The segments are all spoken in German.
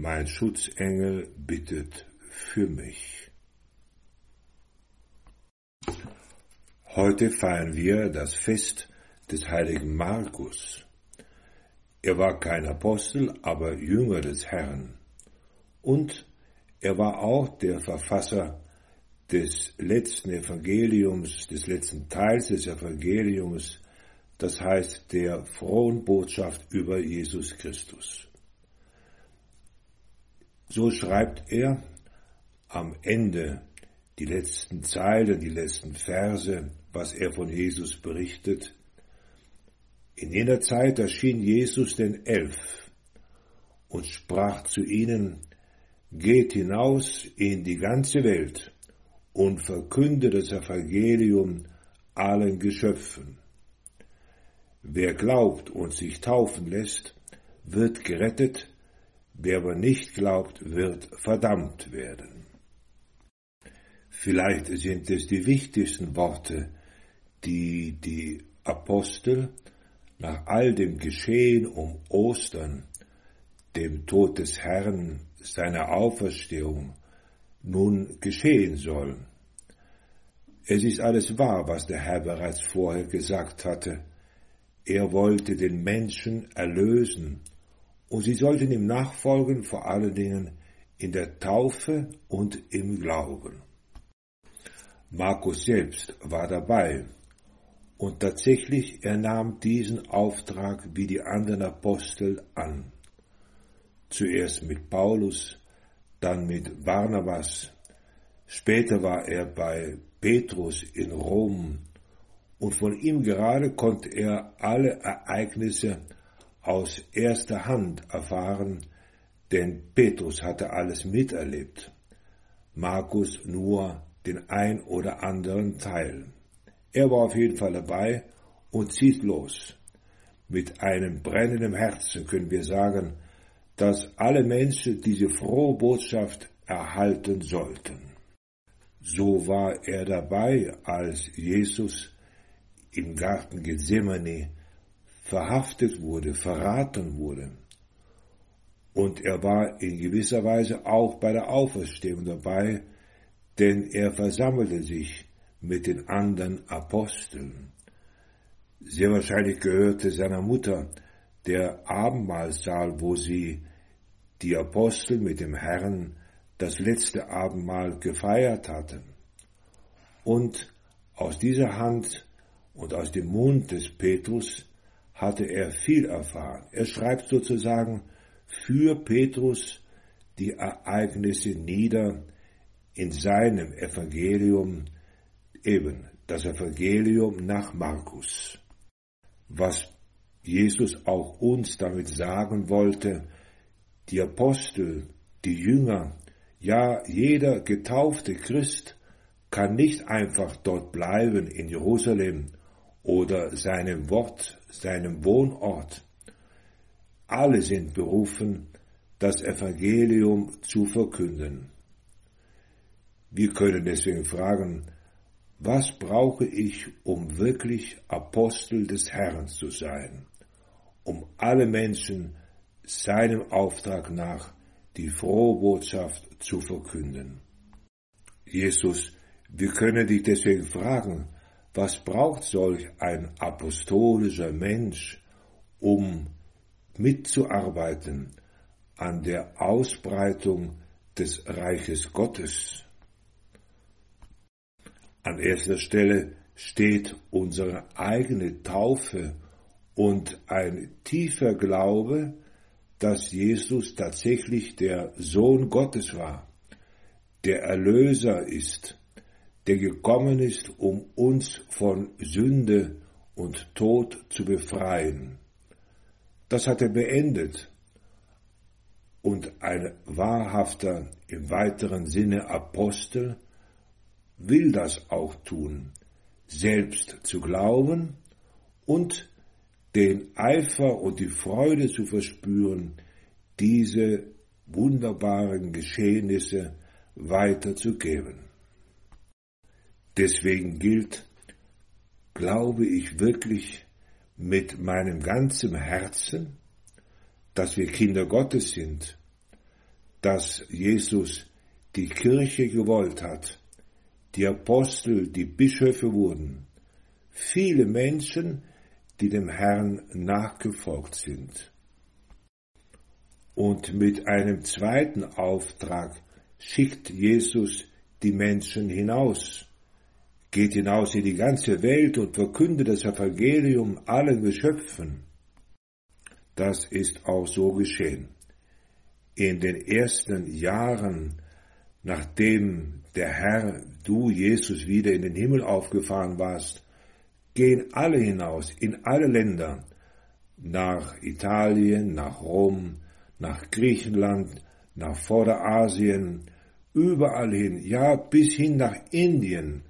mein Schutzengel bittet für mich. Heute feiern wir das Fest des heiligen Markus. Er war kein Apostel, aber Jünger des Herrn. Und er war auch der Verfasser des letzten Evangeliums, des letzten Teils des Evangeliums, das heißt der frohen Botschaft über Jesus Christus. So schreibt er am Ende die letzten Zeilen, die letzten Verse, was er von Jesus berichtet. In jener Zeit erschien Jesus den Elf und sprach zu ihnen, Geht hinaus in die ganze Welt und verkündet das Evangelium allen Geschöpfen. Wer glaubt und sich taufen lässt, wird gerettet, wer aber nicht glaubt, wird verdammt werden. Vielleicht sind es die wichtigsten Worte, die die Apostel nach all dem Geschehen um Ostern, dem Tod des Herrn, seiner Auferstehung, nun geschehen sollen. Es ist alles wahr, was der Herr bereits vorher gesagt hatte. Er wollte den Menschen erlösen und sie sollten ihm nachfolgen, vor allen Dingen in der Taufe und im Glauben. Markus selbst war dabei und tatsächlich er nahm diesen Auftrag wie die anderen Apostel an. Zuerst mit Paulus, dann mit Barnabas, später war er bei Petrus in Rom und von ihm gerade konnte er alle Ereignisse aus erster Hand erfahren, denn Petrus hatte alles miterlebt, Markus nur den ein oder anderen Teil. Er war auf jeden Fall dabei und zieht los. Mit einem brennenden Herzen können wir sagen, dass alle Menschen diese frohe Botschaft erhalten sollten. So war er dabei, als Jesus im Garten Gethsemane verhaftet wurde, verraten wurde. Und er war in gewisser Weise auch bei der Auferstehung dabei, denn er versammelte sich mit den anderen Aposteln. Sehr wahrscheinlich gehörte seiner Mutter der Abendmahlsaal, wo sie die Apostel mit dem Herrn das letzte Abendmahl gefeiert hatten. Und aus dieser Hand und aus dem Mund des Petrus hatte er viel erfahren. Er schreibt sozusagen für Petrus die Ereignisse nieder in seinem Evangelium, eben das Evangelium nach Markus. Was Jesus auch uns damit sagen wollte, die Apostel, die Jünger, ja jeder getaufte Christ kann nicht einfach dort bleiben in Jerusalem oder seinem Wort, seinem Wohnort. Alle sind berufen, das Evangelium zu verkünden. Wir können deswegen fragen, was brauche ich, um wirklich Apostel des Herrn zu sein, um alle Menschen seinem Auftrag nach die frohe Botschaft zu verkünden? Jesus, wir können dich deswegen fragen, was braucht solch ein apostolischer Mensch, um mitzuarbeiten an der Ausbreitung des Reiches Gottes? An erster Stelle steht unsere eigene Taufe und ein tiefer Glaube, dass Jesus tatsächlich der Sohn Gottes war, der Erlöser ist, der gekommen ist, um uns von Sünde und Tod zu befreien. Das hat er beendet. und ein wahrhafter im weiteren Sinne Apostel will das auch tun, selbst zu glauben und den Eifer und die Freude zu verspüren, diese wunderbaren Geschehnisse weiterzugeben. Deswegen gilt, glaube ich wirklich mit meinem ganzen Herzen, dass wir Kinder Gottes sind, dass Jesus die Kirche gewollt hat, die Apostel, die Bischöfe wurden, viele Menschen, die dem Herrn nachgefolgt sind. Und mit einem zweiten Auftrag schickt Jesus die Menschen hinaus, geht hinaus in die ganze Welt und verkündet das Evangelium allen Geschöpfen. Das ist auch so geschehen. In den ersten Jahren, nachdem der Herr, du Jesus, wieder in den Himmel aufgefahren warst, gehen alle hinaus in alle Länder, nach Italien, nach Rom, nach Griechenland, nach Vorderasien, überall hin, ja bis hin nach Indien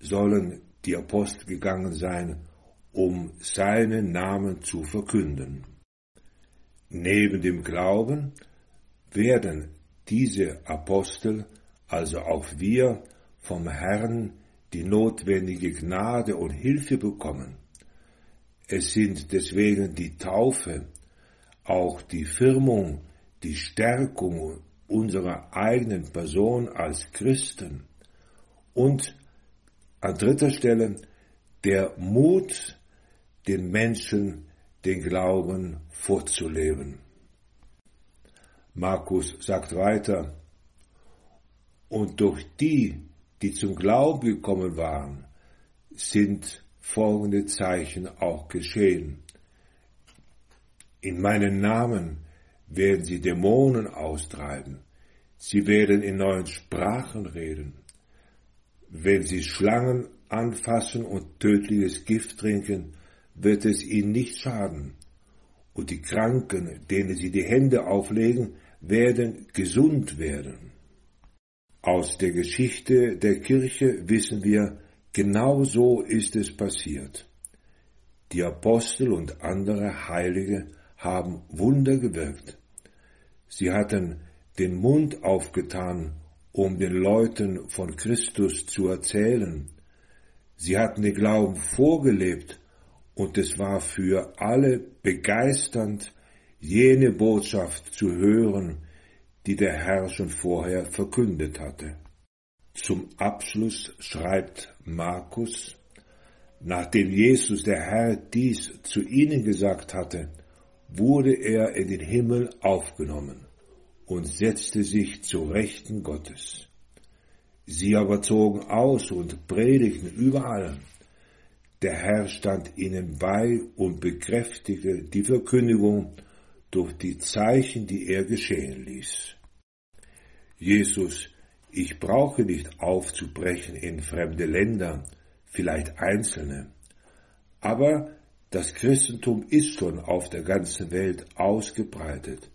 sollen die Apostel gegangen sein, um seinen Namen zu verkünden. Neben dem Glauben werden diese Apostel, also auch wir, vom Herrn die notwendige Gnade und Hilfe bekommen. Es sind deswegen die Taufe, auch die Firmung, die Stärkung unserer eigenen Person als Christen und an dritter Stelle der Mut, den Menschen den Glauben vorzuleben. Markus sagt weiter, und durch die, die zum Glauben gekommen waren, sind folgende Zeichen auch geschehen. In meinem Namen werden sie Dämonen austreiben. Sie werden in neuen Sprachen reden. Wenn sie Schlangen anfassen und tödliches Gift trinken, wird es ihnen nicht schaden. Und die Kranken, denen sie die Hände auflegen, werden gesund werden. Aus der Geschichte der Kirche wissen wir, genau so ist es passiert. Die Apostel und andere Heilige haben Wunder gewirkt. Sie hatten den Mund aufgetan, um den Leuten von Christus zu erzählen. Sie hatten den Glauben vorgelebt und es war für alle begeisternd, jene Botschaft zu hören, die der Herr schon vorher verkündet hatte. Zum Abschluss schreibt Markus, nachdem Jesus der Herr dies zu ihnen gesagt hatte, wurde er in den Himmel aufgenommen und setzte sich zu Rechten Gottes. Sie aber zogen aus und predigten überall. Der Herr stand ihnen bei und bekräftigte die Verkündigung durch die Zeichen, die er geschehen ließ. Jesus, ich brauche nicht aufzubrechen in fremde Länder, vielleicht einzelne, aber das Christentum ist schon auf der ganzen Welt ausgebreitet,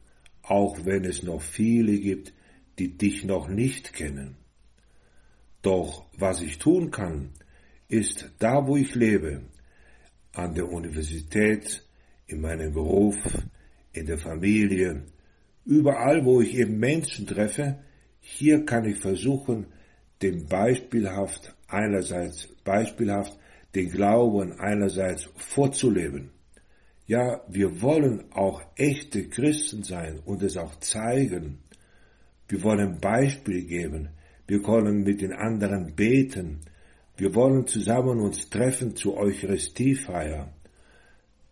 auch wenn es noch viele gibt, die dich noch nicht kennen. Doch was ich tun kann, ist da, wo ich lebe, an der Universität, in meinem Beruf, in der Familie, überall, wo ich eben Menschen treffe, hier kann ich versuchen, dem beispielhaft, einerseits beispielhaft, den Glauben einerseits vorzuleben. Ja, wir wollen auch echte Christen sein und es auch zeigen. Wir wollen Beispiel geben. Wir wollen mit den anderen beten. Wir wollen zusammen uns treffen zur Eucharistiefeier.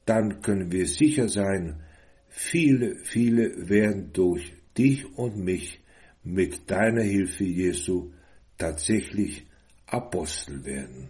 Dann können wir sicher sein, viele, viele werden durch dich und mich mit deiner Hilfe, Jesu, tatsächlich Apostel werden.